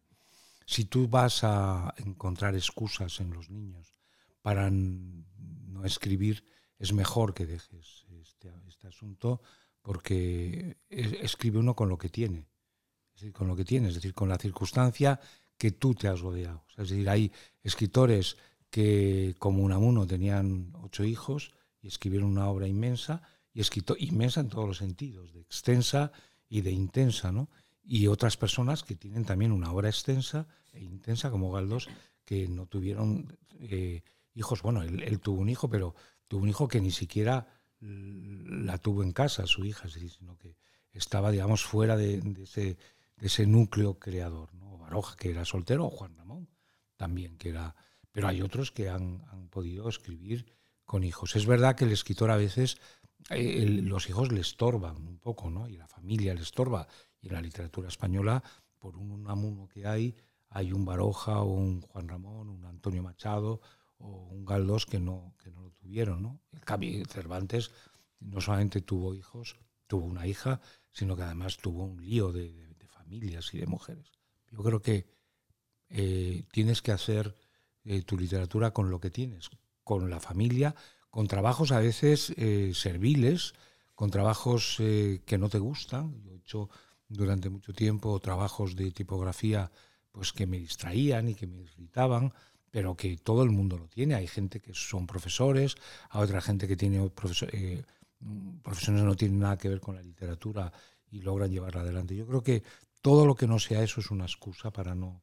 si tú vas a encontrar excusas en los niños para no escribir, es mejor que dejes este, este asunto porque escribe uno con lo que tiene, con lo que tiene, es decir, con la circunstancia que tú te has rodeado. es decir, hay escritores que, como Unamuno, tenían ocho hijos y escribieron una obra inmensa, y escrito inmensa en todos los sentidos, de extensa y de intensa, ¿no? Y otras personas que tienen también una obra extensa e intensa, como Galdós, que no tuvieron eh, hijos. Bueno, él, tuvo un hijo, pero tuvo un hijo que ni siquiera la tuvo en casa, su hija, sino que estaba, digamos, fuera de, ese, de ese núcleo creador. ¿no? que era soltero, o Juan Ramón también, que era... Pero hay otros que han, podido escribir con hijos. Es verdad que el escritor a veces, eh, los hijos le estorban un poco, ¿no? Y la familia le estorba. Y en la literatura española, por un amuno que hay, hay un Baroja o un Juan Ramón, un Antonio Machado o un Galdós que no, que no lo tuvieron, ¿no? Cervantes no solamente tuvo hijos, tuvo una hija, sino que además tuvo un lío de familias y de mujeres. Yo creo que eh, tienes que hacer eh, tu literatura con lo que tienes, con la familia, con trabajos a veces eh, serviles, con trabajos que no te gustan. Yo he hecho durante mucho tiempo trabajos de tipografía pues que me distraían y que me irritaban, pero que todo el mundo lo tiene. Hay gente que son profesores, hay otra gente que tiene profesores que no tienen nada que ver con la literatura y logran llevarla adelante. Yo creo que todo lo que no sea eso es una excusa para no,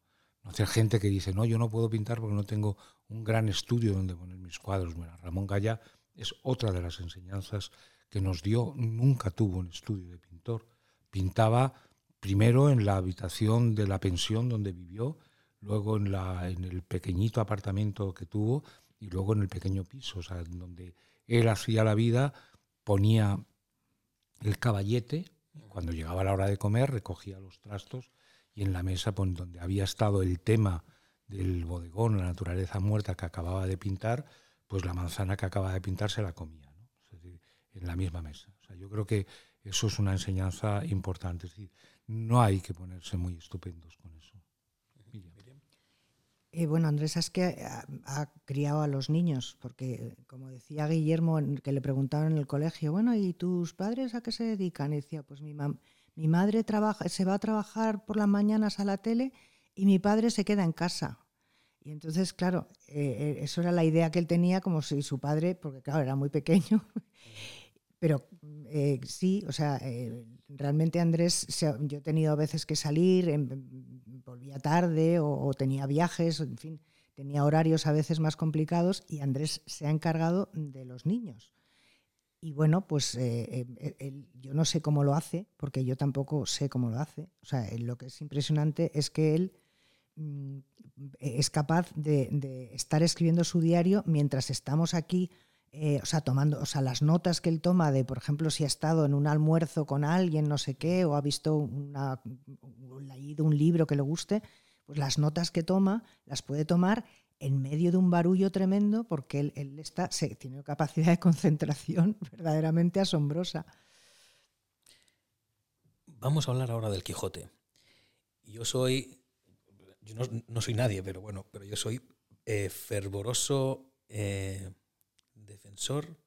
hacer gente que dice, no, yo no puedo pintar porque no tengo un gran estudio donde poner mis cuadros. Bueno, Ramón Gaya es otra de las enseñanzas que nos dio, nunca tuvo un estudio de pintor. Pintaba primero en la habitación de la pensión donde vivió, luego en el pequeñito apartamento que tuvo y luego en el pequeño piso, o sea, donde él hacía la vida, ponía el caballete, cuando llegaba la hora de comer, recogía los trastos y en la mesa pues, donde había estado el tema del bodegón, la naturaleza muerta que acababa de pintar, pues la manzana que acaba de pintar se la comía, ¿no? en la misma mesa. O sea, yo creo que eso es una enseñanza importante. Es decir, no hay que ponerse muy estupendos con eso. Eh, bueno, Andrés es que ha, criado a los niños, porque como decía Guillermo, que le preguntaron en el colegio, bueno, ¿y tus padres a qué se dedican? Y decía, pues mi, mi madre trabaja, se va a trabajar por las mañanas a la tele y mi padre se queda en casa. Y entonces, claro, eh, eh, eso era la idea que él tenía, como si su padre, porque claro, era muy pequeño, (laughs) pero eh, sí, o sea, eh, realmente Andrés, yo he tenido a veces que salir, volvía tarde o, tenía viajes, en fin, tenía horarios a veces más complicados y Andrés se ha encargado de los niños. Y bueno, pues eh, yo no sé cómo lo hace, porque yo tampoco sé cómo lo hace. O sea, lo que es impresionante es que él mm, es capaz de estar escribiendo su diario mientras estamos aquí eh, o sea, tomando, o sea, las notas que él toma de, por ejemplo, si ha estado en un almuerzo con alguien, no sé qué, o ha visto una, leído un libro que le guste, pues las notas que toma las puede tomar en medio de un barullo tremendo porque él, está, se, tiene capacidad de concentración (laughs) verdaderamente asombrosa. Vamos a hablar ahora del Quijote. Yo soy, yo no, soy nadie, pero bueno, pero yo soy eh, fervoroso eh, defensor,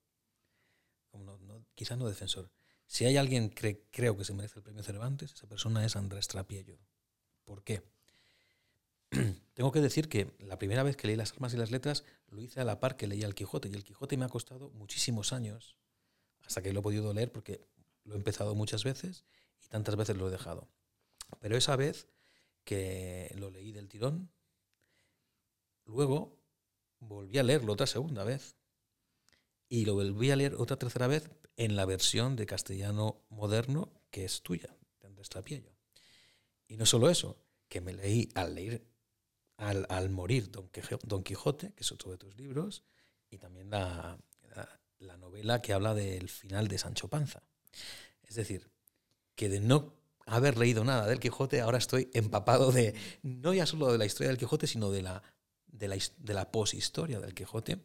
no, quizá no defensor, si hay alguien que creo que se merece el premio Cervantes, esa persona es Andrés Trapiello. ¿Por qué? (clears throat) Tengo que decir que la primera vez que leí las armas y las letras lo hice a la par que leía el Quijote y el Quijote me ha costado muchísimos años hasta que lo he podido leer porque lo he empezado muchas veces y tantas veces lo he dejado. Pero esa vez que lo leí del tirón, luego volví a leerlo otra segunda vez y lo volví a leer otra tercera vez en la versión de castellano moderno que es tuya, de Andrés Trapiello. Y no solo eso, que me leí al leer, al, morir Don, Quijote, que es otro de tus libros, y también la, la, novela que habla del final de Sancho Panza. Es decir, que de no haber leído nada del Quijote, ahora estoy empapado de, no ya solo de la historia del Quijote, sino de la, de la, de la poshistoria del Quijote,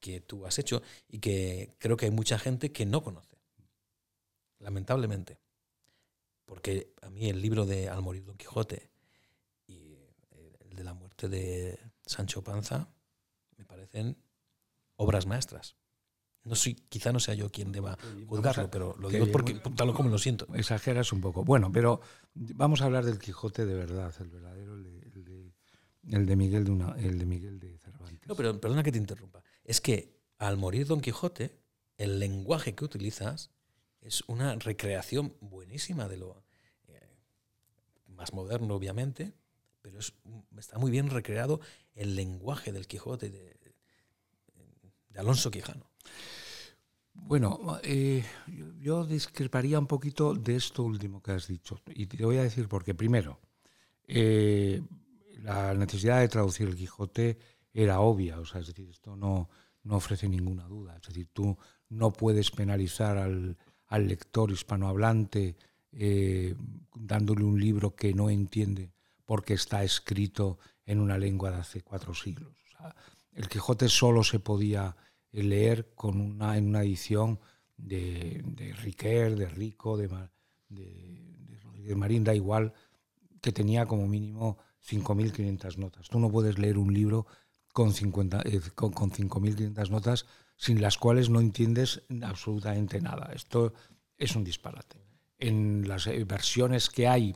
que tú has hecho y que creo que hay mucha gente que no conoce, lamentablemente. Porque a mí el libro de Al morir Don Quijote de la muerte de Sancho Panza me parecen obras maestras. No soy, quizá no sea yo quien deba juzgarlo, pero lo digo porque tal como lo siento. Exageras un poco. Bueno, pero vamos a hablar del Quijote de verdad, el verdadero, el de, Miguel de una, el de Miguel de Cervantes. No, pero perdona que te interrumpa es que al morir Don Quijote, el lenguaje que utilizas es una recreación buenísima de lo eh, más moderno, obviamente, pero está muy bien recreado el lenguaje del Quijote de, Alonso Quijano. Bueno, eh, yo discreparía un poquito de esto último que has dicho. Y te voy a decir por qué. Primero, eh, la necesidad de traducir el Quijote era obvia, o sea, es decir, esto no, no ofrece ninguna duda. Es decir, tú no puedes penalizar al, lector hispanohablante eh, dándole un libro que no entiende porque está escrito en una lengua de hace cuatro siglos. el Quijote solo se podía leer con una, en una edición de, de Riquer, de Rico, de, de, Marín, da igual, que tenía como mínimo 5.500 notas. Tú no puedes leer un libro con, 50, eh, con, 5.500 notas sin las cuales no entiendes absolutamente nada. Esto es un disparate. En las eh, versiones que hay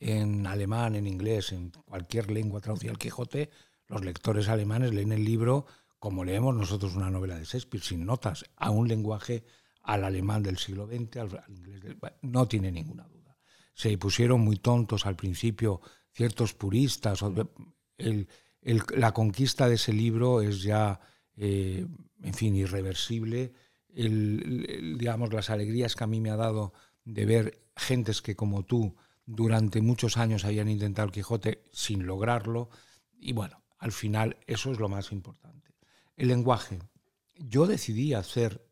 en alemán, en inglés, en cualquier lengua traducida al Quijote, los lectores alemanes leen el libro como leemos nosotros una novela de Shakespeare, sin notas, a un lenguaje al alemán del siglo XX, al, inglés no tiene ninguna duda. Se pusieron muy tontos al principio ciertos puristas, el, la conquista de ese libro es ya, eh, en fin, irreversible. digamos, las alegrías que a mí me ha dado de ver gentes que como tú durante muchos años habían intentado el Quijote sin lograrlo. Y bueno, al final eso es lo más importante. El lenguaje. Yo decidí hacer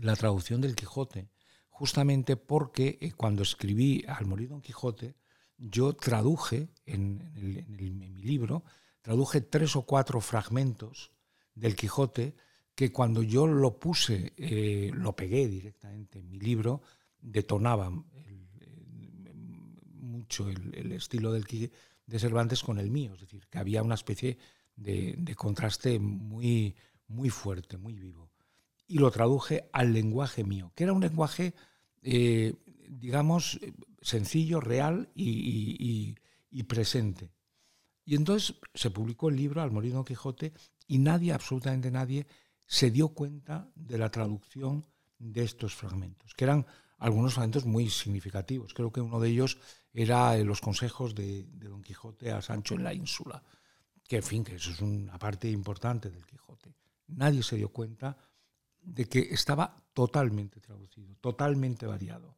la traducción del Quijote justamente porque eh, cuando escribí Al morir Don Quijote, yo traduje en, mi libro, traduje tres o cuatro fragmentos del Quijote que cuando yo lo puse, eh, lo pegué directamente en mi libro, detonaban mucho el, estilo del, de Cervantes con el mío, es decir, que había una especie de, contraste muy, muy fuerte, muy vivo. Y lo traduje al lenguaje mío, que era un lenguaje, eh, digamos, sencillo, real y, presente. Y entonces se publicó el libro Al morir Don Quijote y nadie, absolutamente nadie, se dio cuenta de la traducción de estos fragmentos, que eran algunos fragmentos muy significativos. Creo que uno de ellos era los consejos de, de Don Quijote a Sancho en la ínsula que en fin, que eso es una parte importante del Quijote. Nadie se dio cuenta de que estaba totalmente traducido, totalmente variado,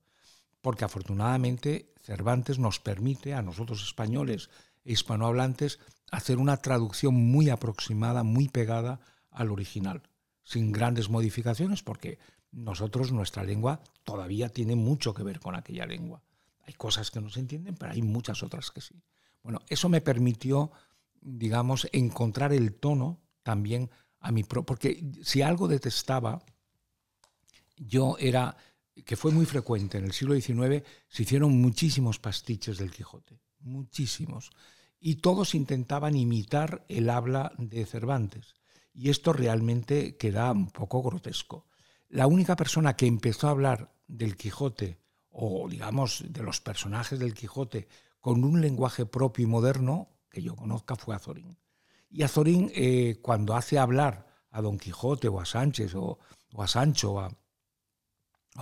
porque afortunadamente Cervantes nos permite a nosotros españoles e hispanohablantes hacer una traducción muy aproximada, muy pegada al original, sin grandes modificaciones, porque nosotros, nuestra lengua, todavía tiene mucho que ver con aquella lengua. Hay cosas que no se entienden, pero hay muchas otras que sí. Bueno, eso me permitió digamos, encontrar el tono también a mi pro, porque si algo detestaba, yo era, que fue muy frecuente, en el siglo XIX se hicieron muchísimos pastiches del Quijote, muchísimos, y todos intentaban imitar el habla de Cervantes, y esto realmente queda un poco grotesco. La única persona que empezó a hablar del Quijote, o digamos de los personajes del Quijote, con un lenguaje propio y moderno, que yo conozca fue Azorín. Y Azorín, eh, cuando hace hablar a Don Quijote o a Sánchez o, a Sancho o a,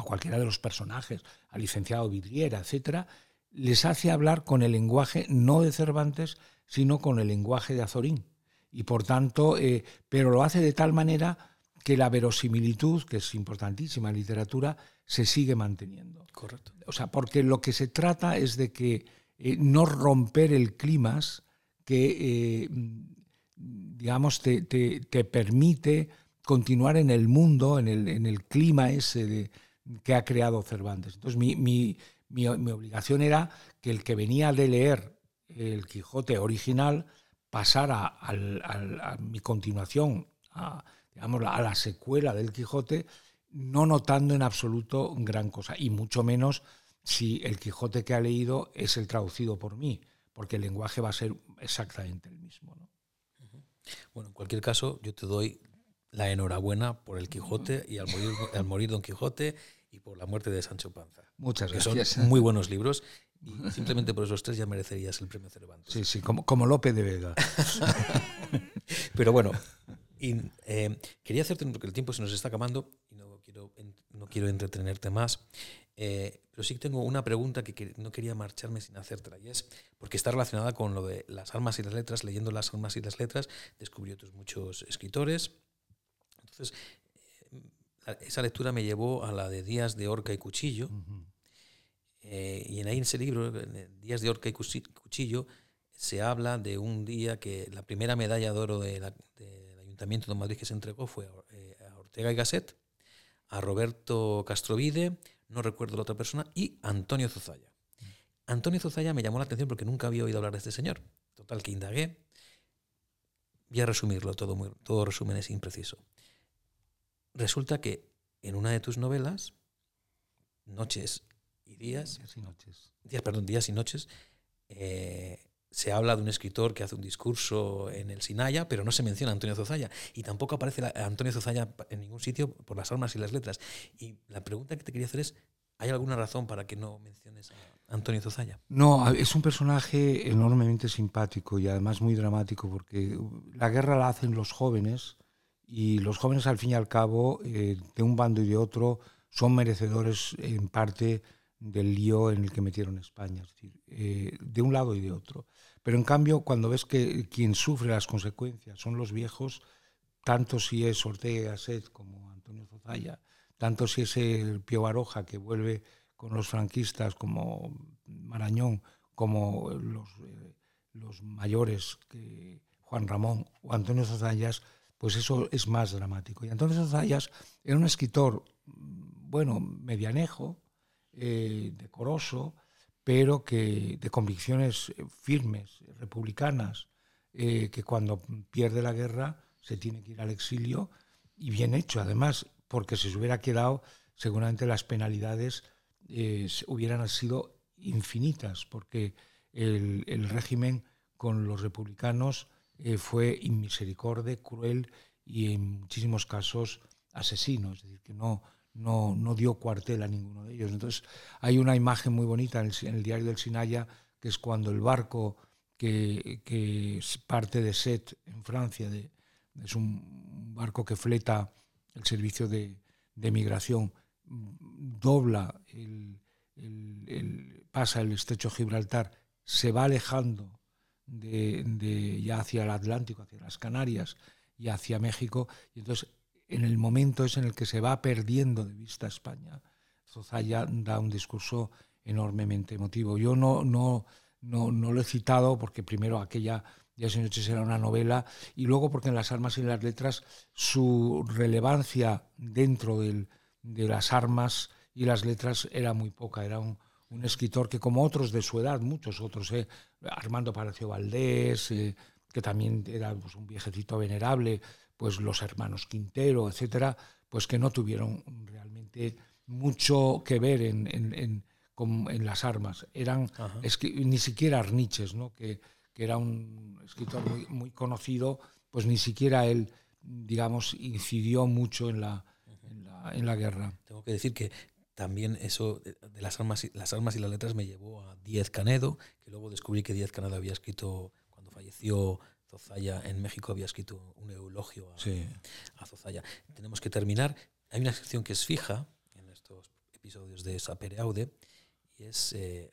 cualquiera de los personajes, al licenciado Vidriera, etc., les hace hablar con el lenguaje no de Cervantes, sino con el lenguaje de Azorín. Y por tanto, eh, pero lo hace de tal manera que la verosimilitud, que es importantísima en literatura, se sigue manteniendo. Correcto. O sea, porque lo que se trata es de que eh, no romper el clima que, eh, digamos, te, permite continuar en el mundo, en el, clima ese que ha creado Cervantes. Entonces, mi, obligación era que el que venía de leer el Quijote original pasara a mi continuación, a, digamos, a la secuela del Quijote, no notando en absoluto gran cosa, y mucho menos si el Quijote que ha leído es el traducido por mí porque el lenguaje va a ser exactamente el mismo. ¿no? Bueno, en cualquier caso, yo te doy la enhorabuena por el Quijote y al morir, al morir Don Quijote y por la muerte de Sancho Panza. Muchas gracias. Son muy buenos libros y simplemente por esos tres ya merecerías el premio Cervantes. Sí, sí, como, como Lope de Vega. (laughs) Pero bueno, eh, quería hacerte, porque el tiempo se nos está acabando y no quiero, no quiero entretenerte más. Eh, pero sí tengo una pregunta que, no quería marcharme sin hacértela, y es porque está relacionada con lo de las almas y las letras. Leyendo las almas y las letras, descubrí otros muchos escritores. Entonces, eh, esa lectura me llevó a la de Días de Orca y Cuchillo. Eh, y en ahí en ese libro, Días de Orca y Cuchillo, se habla de un día que la primera medalla de oro del Ayuntamiento de Madrid que se entregó fue a Ortega y Gasset, a Roberto Castrovide, no recuerdo la otra persona, y Antonio Zozaya. Antonio Zozaya me llamó la atención porque nunca había oído hablar de este señor. Total, que indagué. Voy a resumirlo, todo, muy, todo resumen es impreciso. Resulta que en una de tus novelas, Noches y Días... Días y Noches. Días, perdón, Días y Noches, eh, se habla de un escritor que hace un discurso en el Sinaya, pero no se menciona a Antonio Zozaya. Y tampoco aparece Antonio Zozaya en ningún sitio por las almas y las letras. Y la pregunta que te quería hacer es, ¿hay alguna razón para que no menciones a Antonio Zozaya? No, es un personaje enormemente simpático y además muy dramático porque la guerra la hacen los jóvenes y los jóvenes al fin y al cabo, eh, de un bando y de otro, son merecedores en parte del lío en el que metieron España, es decir, eh, de un lado y de otro. Pero en cambio, cuando ves que quien sufre las consecuencias son los viejos, tanto si es Ortega Gasset como Antonio Zozaya, tanto si es el Pío Baroja que vuelve con los franquistas como Marañón, como los, eh, mayores que Juan Ramón o Antonio Zozayas, pues eso es más dramático. Y Antonio Zozayas era un escritor, bueno, medianejo, eh, decoroso, pero que de convicciones firmes, republicanas, eh, que cuando pierde la guerra se tiene que ir al exilio y bien hecho, además, porque si se hubiera quedado, seguramente las penalidades eh, hubieran sido infinitas, porque el, el, régimen con los republicanos eh, fue inmisericorde, cruel y en muchísimos casos asesino, es decir, que no, no, no, dio cuartel a ninguno de ellos. Entonces hay una imagen muy bonita en el, diario del Sinaya, que es cuando el barco que, parte de Set en Francia, es un barco que fleta el servicio de, de migración, dobla, el, el, pasa el estrecho Gibraltar, se va alejando de, de, ya hacia el Atlántico, hacia las Canarias y hacia México, y entonces en el momento es en el que se va perdiendo de vista España. Zozaya da un discurso enormemente emotivo. Yo no, no, no, no lo he citado porque primero aquella Días y Noches era una novela y luego porque en las armas y las letras su relevancia dentro de las armas y las letras era muy poca. Era un, un escritor que como otros de su edad, muchos otros, eh, Armando Palacio Valdés, eh, que también era pues, un viejecito venerable, pues los hermanos Quintero, etcétera, pues que no tuvieron realmente mucho que ver en, en, en, con, en las armas. Eran ni siquiera Arniches, ¿no? que, que, era un escritor muy, muy, conocido, pues ni siquiera él, digamos, incidió mucho en la, la, en la guerra. Tengo que decir que también eso de las armas, y, las armas y las letras me llevó a Díez Canedo, que luego descubrí que Díez Canedo había escrito, cuando falleció Zozaya en México había escrito un eulogio a, sí. a, Zozaya. Tenemos que terminar. Hay una sección que es fija en estos episodios de Sapere Aude y es, eh,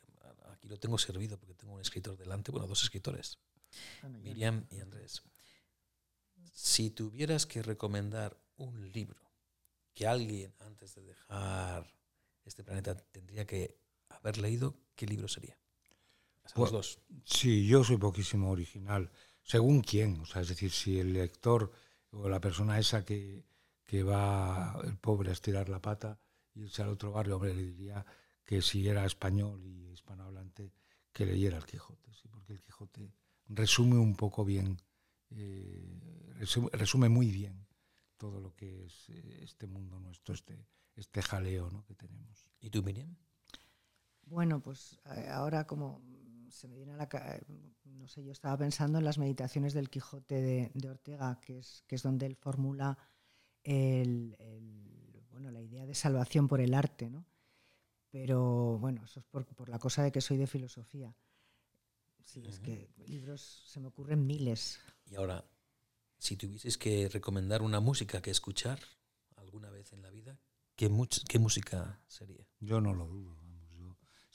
aquí lo tengo servido porque tengo un escritor delante, bueno, dos escritores, bueno, Miriam y Andrés. Si tuvieras que recomendar un libro que alguien antes de dejar este planeta tendría que haber leído, ¿qué libro sería? Pues, dos. Sí, yo soy poquísimo original según quién, o sea, es decir, si el lector o la persona esa que, que va, el pobre, a estirar la pata y irse al otro barrio, hombre, le diría que si era español y hispanohablante, que leyera el Quijote, ¿sí? porque el Quijote resume un poco bien, eh, resume, resume, muy bien todo lo que es eh, este mundo nuestro, este, este jaleo ¿no? que tenemos. ¿Y tú, Miriam? Bueno, pues eh, ahora como se me viene a la no sé, yo estaba pensando en las meditaciones del Quijote de, de Ortega, que es, que es donde él formula el, el, bueno, la idea de salvación por el arte, ¿no? Pero bueno, eso es por, por la cosa de que soy de filosofía. Sí, uh -huh. es que libros se me ocurren miles. Y ahora, si tuvieses que recomendar una música que escuchar alguna vez en la vida, ¿qué, qué música sería? Yo no lo dudo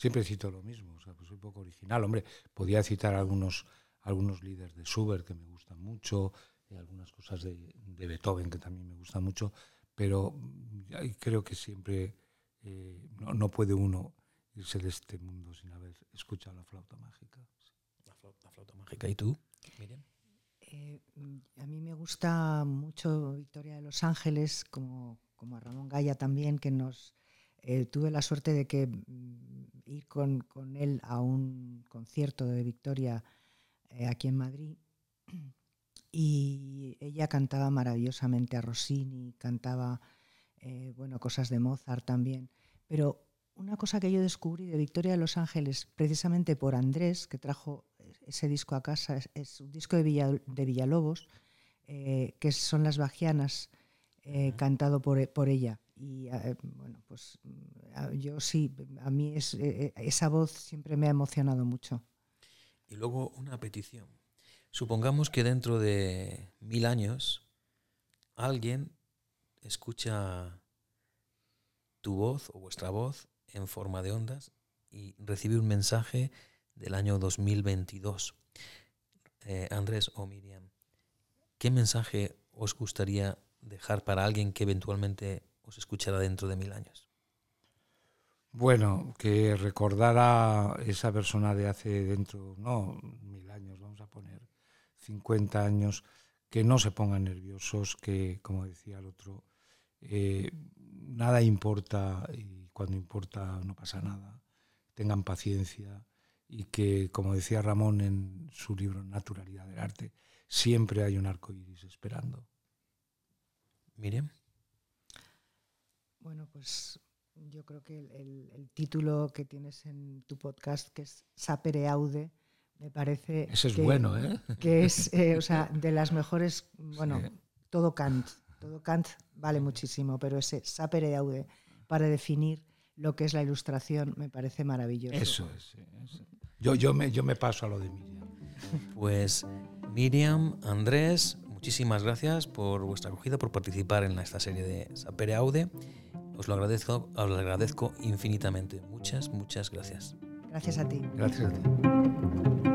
siempre cito lo mismo, o sea, pues soy poco original. Hombre, podía citar algunos, algunos líderes de Schubert que me gustan mucho, y algunas cosas de, de, Beethoven que también me gustan mucho, pero creo que siempre eh, no, no, puede uno irse de este mundo sin haber escuchado la flauta mágica. La flauta, la flauta mágica. ¿Y tú, Miriam? Eh, a mí me gusta mucho Victoria de los Ángeles, como, como a Ramón Gaya también, que nos... Eh, tuve la suerte de que ir con, con, él a un concierto de Victoria eh, aquí en Madrid (clears throat) y ella cantaba maravillosamente a Rossini, cantaba eh, bueno, cosas de Mozart también, pero una cosa que yo descubrí de Victoria de Los Ángeles, precisamente por Andrés, que trajo ese disco a casa, es, es un disco de, Villa, de Villalobos, eh, que son las Bajianas, eh, cantado por, por ella y eh, bueno, pues yo sí, a mí es, eh, esa voz siempre me ha emocionado mucho. Y luego una petición. Supongamos que dentro de mil años alguien escucha tu voz o vuestra voz en forma de ondas y recibe un mensaje del año 2022. Eh, Andrés o Miriam, ¿qué mensaje os gustaría dejar para alguien que eventualmente os escuchará dentro de mil años? Bueno, que recordara esa persona de hace dentro, no mil años, vamos a poner 50 años, que no se pongan nerviosos, que, como decía el otro, eh, nada importa y cuando importa no pasa nada. tengan paciencia y que, como decía Ramón en su libro Naturalidad del Arte, siempre hay un arco iris esperando. Miriam. Bueno, pues yo creo que el, título que tienes en tu podcast, que es Sapere Aude, me parece. Ese es que, bueno, ¿eh? Que es, eh, o sea, de las mejores. Bueno, todo Kant. Todo Kant vale muchísimo, pero ese Sapere Aude, para definir lo que es la ilustración, me parece maravilloso. Eso es. Yo, yo, me, yo me paso a lo de Miriam. Pues Miriam, Andrés, muchísimas gracias por vuestra acogida, por participar en esta serie de Sapere Aude. Os lo agradezco, os lo agradezco infinitamente. Muchas, muchas gracias. Gracias a ti. Gracias a ti.